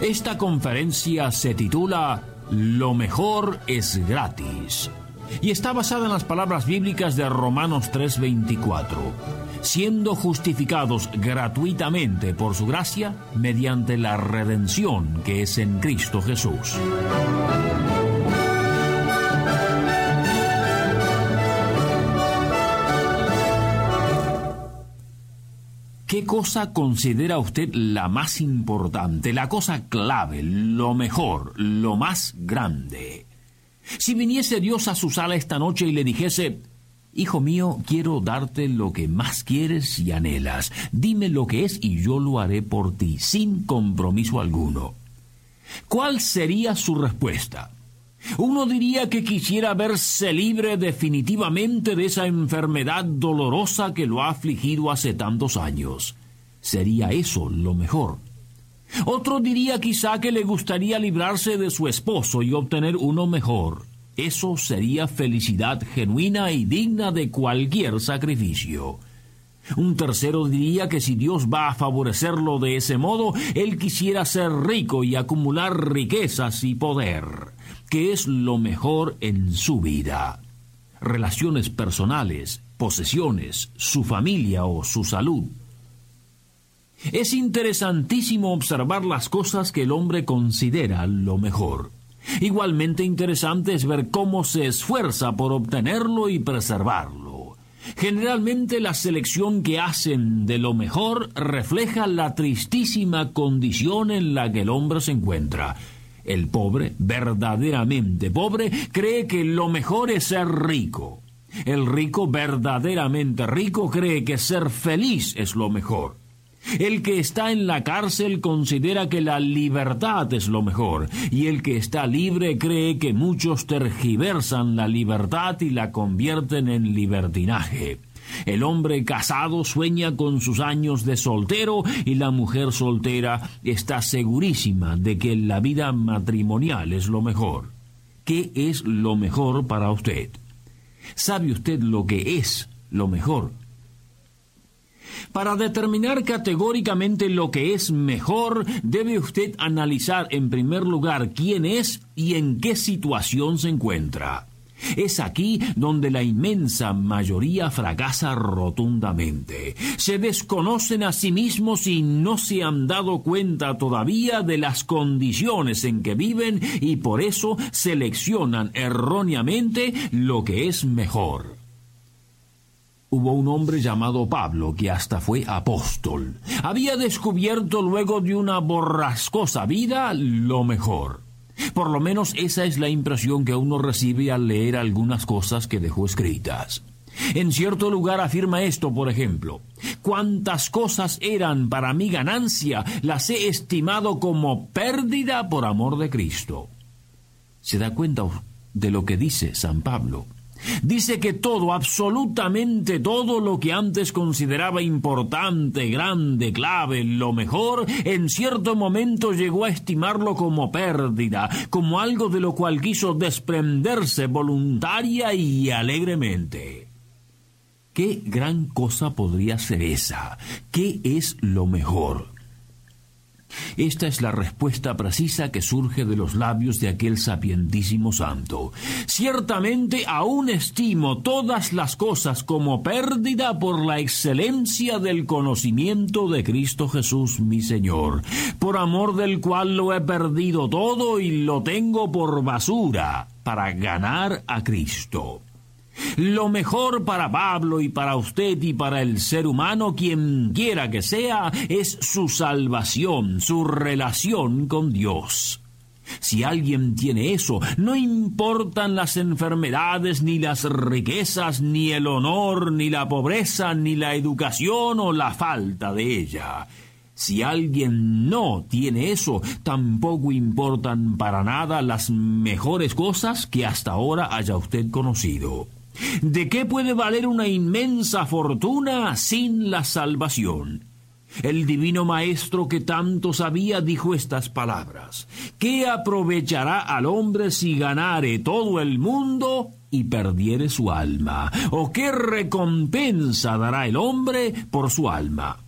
Esta conferencia se titula Lo mejor es gratis y está basada en las palabras bíblicas de Romanos 3:24, siendo justificados gratuitamente por su gracia mediante la redención que es en Cristo Jesús. Cosa considera usted la más importante, la cosa clave, lo mejor, lo más grande? Si viniese Dios a su sala esta noche y le dijese, Hijo mío, quiero darte lo que más quieres y anhelas, dime lo que es y yo lo haré por ti, sin compromiso alguno. ¿Cuál sería su respuesta? Uno diría que quisiera verse libre definitivamente de esa enfermedad dolorosa que lo ha afligido hace tantos años. Sería eso lo mejor. Otro diría quizá que le gustaría librarse de su esposo y obtener uno mejor. Eso sería felicidad genuina y digna de cualquier sacrificio. Un tercero diría que si Dios va a favorecerlo de ese modo, él quisiera ser rico y acumular riquezas y poder que es lo mejor en su vida. Relaciones personales, posesiones, su familia o su salud. Es interesantísimo observar las cosas que el hombre considera lo mejor. Igualmente interesante es ver cómo se esfuerza por obtenerlo y preservarlo. Generalmente la selección que hacen de lo mejor refleja la tristísima condición en la que el hombre se encuentra, el pobre, verdaderamente pobre, cree que lo mejor es ser rico. El rico, verdaderamente rico, cree que ser feliz es lo mejor. El que está en la cárcel considera que la libertad es lo mejor, y el que está libre cree que muchos tergiversan la libertad y la convierten en libertinaje. El hombre casado sueña con sus años de soltero y la mujer soltera está segurísima de que la vida matrimonial es lo mejor. ¿Qué es lo mejor para usted? ¿Sabe usted lo que es lo mejor? Para determinar categóricamente lo que es mejor, debe usted analizar en primer lugar quién es y en qué situación se encuentra. Es aquí donde la inmensa mayoría fracasa rotundamente. Se desconocen a sí mismos y no se han dado cuenta todavía de las condiciones en que viven y por eso seleccionan erróneamente lo que es mejor. Hubo un hombre llamado Pablo que hasta fue apóstol. Había descubierto luego de una borrascosa vida lo mejor. Por lo menos esa es la impresión que uno recibe al leer algunas cosas que dejó escritas. En cierto lugar afirma esto, por ejemplo, cuántas cosas eran para mi ganancia, las he estimado como pérdida por amor de Cristo. ¿Se da cuenta de lo que dice San Pablo? Dice que todo, absolutamente todo lo que antes consideraba importante, grande, clave, lo mejor, en cierto momento llegó a estimarlo como pérdida, como algo de lo cual quiso desprenderse voluntaria y alegremente. ¿Qué gran cosa podría ser esa? ¿Qué es lo mejor? Esta es la respuesta precisa que surge de los labios de aquel sapientísimo santo. Ciertamente aún estimo todas las cosas como pérdida por la excelencia del conocimiento de Cristo Jesús mi Señor, por amor del cual lo he perdido todo y lo tengo por basura para ganar a Cristo. Lo mejor para Pablo y para usted y para el ser humano, quien quiera que sea, es su salvación, su relación con Dios. Si alguien tiene eso, no importan las enfermedades, ni las riquezas, ni el honor, ni la pobreza, ni la educación o la falta de ella. Si alguien no tiene eso, tampoco importan para nada las mejores cosas que hasta ahora haya usted conocido. ¿De qué puede valer una inmensa fortuna sin la salvación? El divino Maestro que tanto sabía dijo estas palabras. ¿Qué aprovechará al hombre si ganare todo el mundo y perdiere su alma? ¿O qué recompensa dará el hombre por su alma?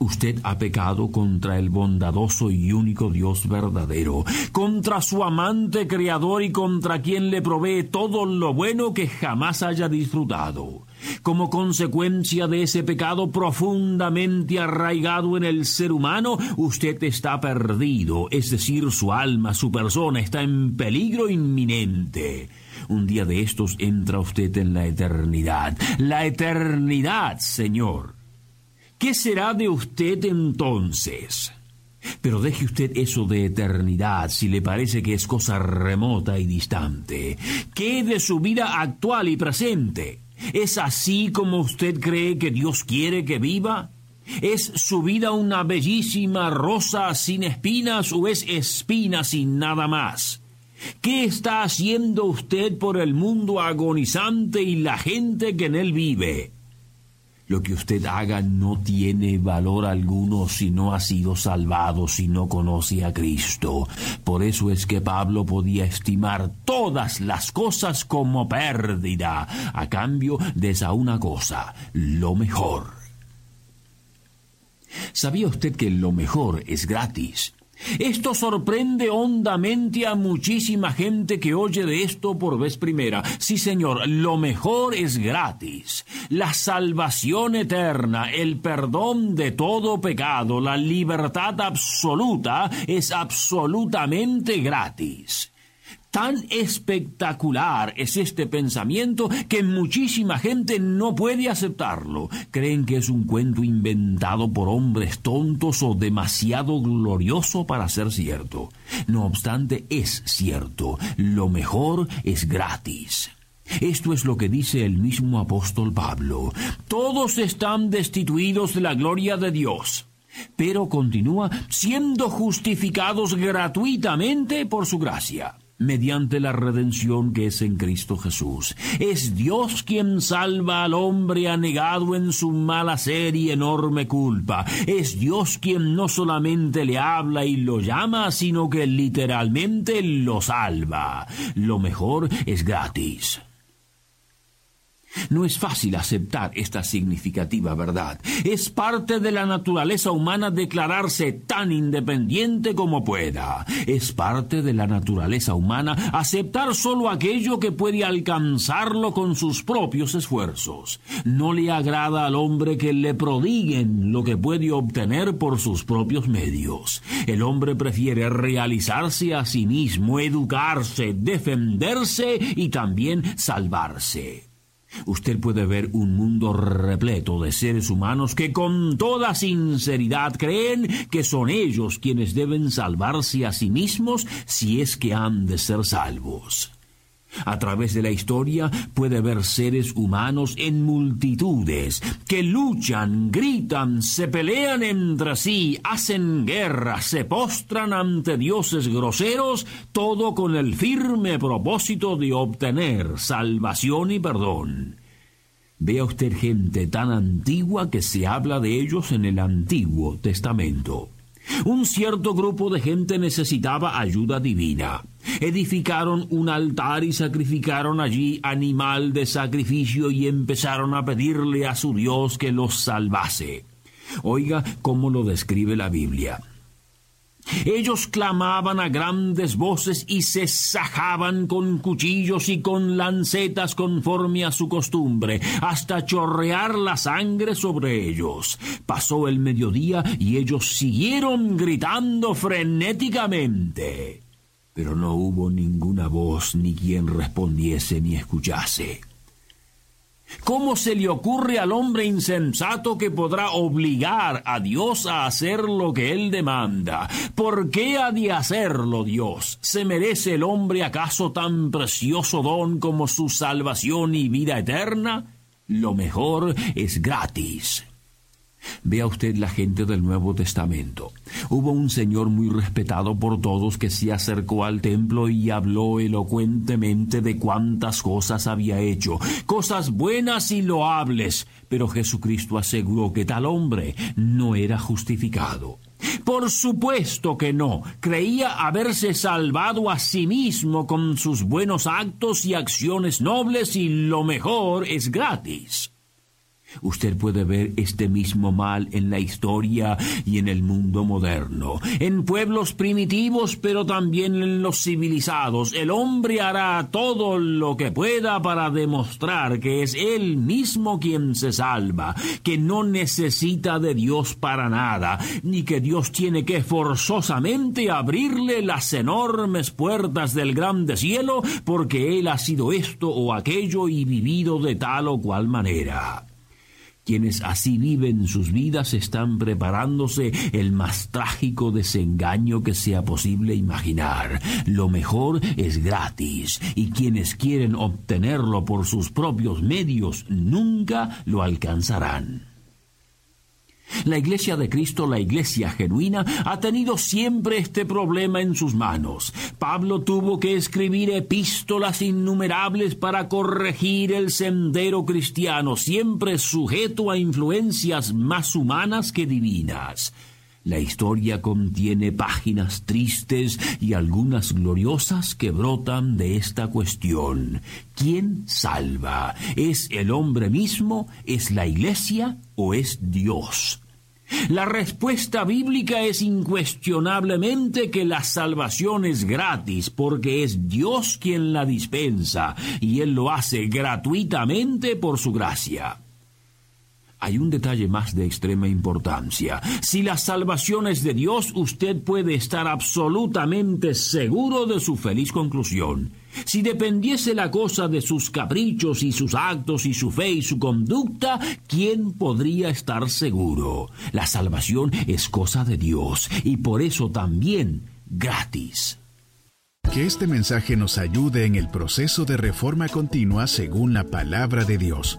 Usted ha pecado contra el bondadoso y único Dios verdadero, contra su amante creador y contra quien le provee todo lo bueno que jamás haya disfrutado. Como consecuencia de ese pecado profundamente arraigado en el ser humano, usted está perdido, es decir, su alma, su persona está en peligro inminente. Un día de estos entra usted en la eternidad. La eternidad, Señor. ¿Qué será de usted entonces? Pero deje usted eso de eternidad si le parece que es cosa remota y distante. ¿Qué de su vida actual y presente? ¿Es así como usted cree que Dios quiere que viva? ¿Es su vida una bellísima rosa sin espinas o es espina sin nada más? ¿Qué está haciendo usted por el mundo agonizante y la gente que en él vive? Lo que usted haga no tiene valor alguno si no ha sido salvado, si no conoce a Cristo. Por eso es que Pablo podía estimar todas las cosas como pérdida, a cambio de esa una cosa, lo mejor. ¿Sabía usted que lo mejor es gratis? Esto sorprende hondamente a muchísima gente que oye de esto por vez primera. Sí, señor, lo mejor es gratis. La salvación eterna, el perdón de todo pecado, la libertad absoluta es absolutamente gratis. Tan espectacular es este pensamiento que muchísima gente no puede aceptarlo. Creen que es un cuento inventado por hombres tontos o demasiado glorioso para ser cierto. No obstante, es cierto. Lo mejor es gratis. Esto es lo que dice el mismo apóstol Pablo. Todos están destituidos de la gloria de Dios pero continúa siendo justificados gratuitamente por su gracia mediante la redención que es en Cristo Jesús. Es Dios quien salva al hombre anegado en su mala ser y enorme culpa. Es Dios quien no solamente le habla y lo llama, sino que literalmente lo salva. Lo mejor es gratis. No es fácil aceptar esta significativa verdad. Es parte de la naturaleza humana declararse tan independiente como pueda. Es parte de la naturaleza humana aceptar solo aquello que puede alcanzarlo con sus propios esfuerzos. No le agrada al hombre que le prodiguen lo que puede obtener por sus propios medios. El hombre prefiere realizarse a sí mismo, educarse, defenderse y también salvarse. Usted puede ver un mundo repleto de seres humanos que con toda sinceridad creen que son ellos quienes deben salvarse a sí mismos si es que han de ser salvos. A través de la historia puede ver seres humanos en multitudes que luchan, gritan, se pelean entre sí, hacen guerra, se postran ante dioses groseros, todo con el firme propósito de obtener salvación y perdón. Vea usted gente tan antigua que se habla de ellos en el Antiguo Testamento. Un cierto grupo de gente necesitaba ayuda divina. Edificaron un altar y sacrificaron allí animal de sacrificio y empezaron a pedirle a su Dios que los salvase. Oiga cómo lo describe la Biblia. Ellos clamaban a grandes voces y se sajaban con cuchillos y con lancetas conforme a su costumbre, hasta chorrear la sangre sobre ellos. Pasó el mediodía y ellos siguieron gritando frenéticamente. Pero no hubo ninguna voz ni quien respondiese ni escuchase. ¿Cómo se le ocurre al hombre insensato que podrá obligar a Dios a hacer lo que él demanda? ¿Por qué ha de hacerlo Dios? ¿Se merece el hombre acaso tan precioso don como su salvación y vida eterna? Lo mejor es gratis. Vea usted la gente del Nuevo Testamento. Hubo un señor muy respetado por todos que se acercó al templo y habló elocuentemente de cuántas cosas había hecho, cosas buenas y loables, pero Jesucristo aseguró que tal hombre no era justificado. Por supuesto que no. Creía haberse salvado a sí mismo con sus buenos actos y acciones nobles y lo mejor es gratis. Usted puede ver este mismo mal en la historia y en el mundo moderno, en pueblos primitivos, pero también en los civilizados. El hombre hará todo lo que pueda para demostrar que es él mismo quien se salva, que no necesita de Dios para nada, ni que Dios tiene que forzosamente abrirle las enormes puertas del grande cielo porque él ha sido esto o aquello y vivido de tal o cual manera. Quienes así viven sus vidas están preparándose el más trágico desengaño que sea posible imaginar. Lo mejor es gratis y quienes quieren obtenerlo por sus propios medios nunca lo alcanzarán. La Iglesia de Cristo, la Iglesia genuina, ha tenido siempre este problema en sus manos. Pablo tuvo que escribir epístolas innumerables para corregir el sendero cristiano, siempre sujeto a influencias más humanas que divinas. La historia contiene páginas tristes y algunas gloriosas que brotan de esta cuestión. ¿Quién salva? ¿Es el hombre mismo? ¿Es la iglesia? ¿O es Dios? La respuesta bíblica es incuestionablemente que la salvación es gratis porque es Dios quien la dispensa y Él lo hace gratuitamente por su gracia. Hay un detalle más de extrema importancia. Si la salvación es de Dios, usted puede estar absolutamente seguro de su feliz conclusión. Si dependiese la cosa de sus caprichos y sus actos y su fe y su conducta, ¿quién podría estar seguro? La salvación es cosa de Dios y por eso también gratis. Que este mensaje nos ayude en el proceso de reforma continua según la palabra de Dios.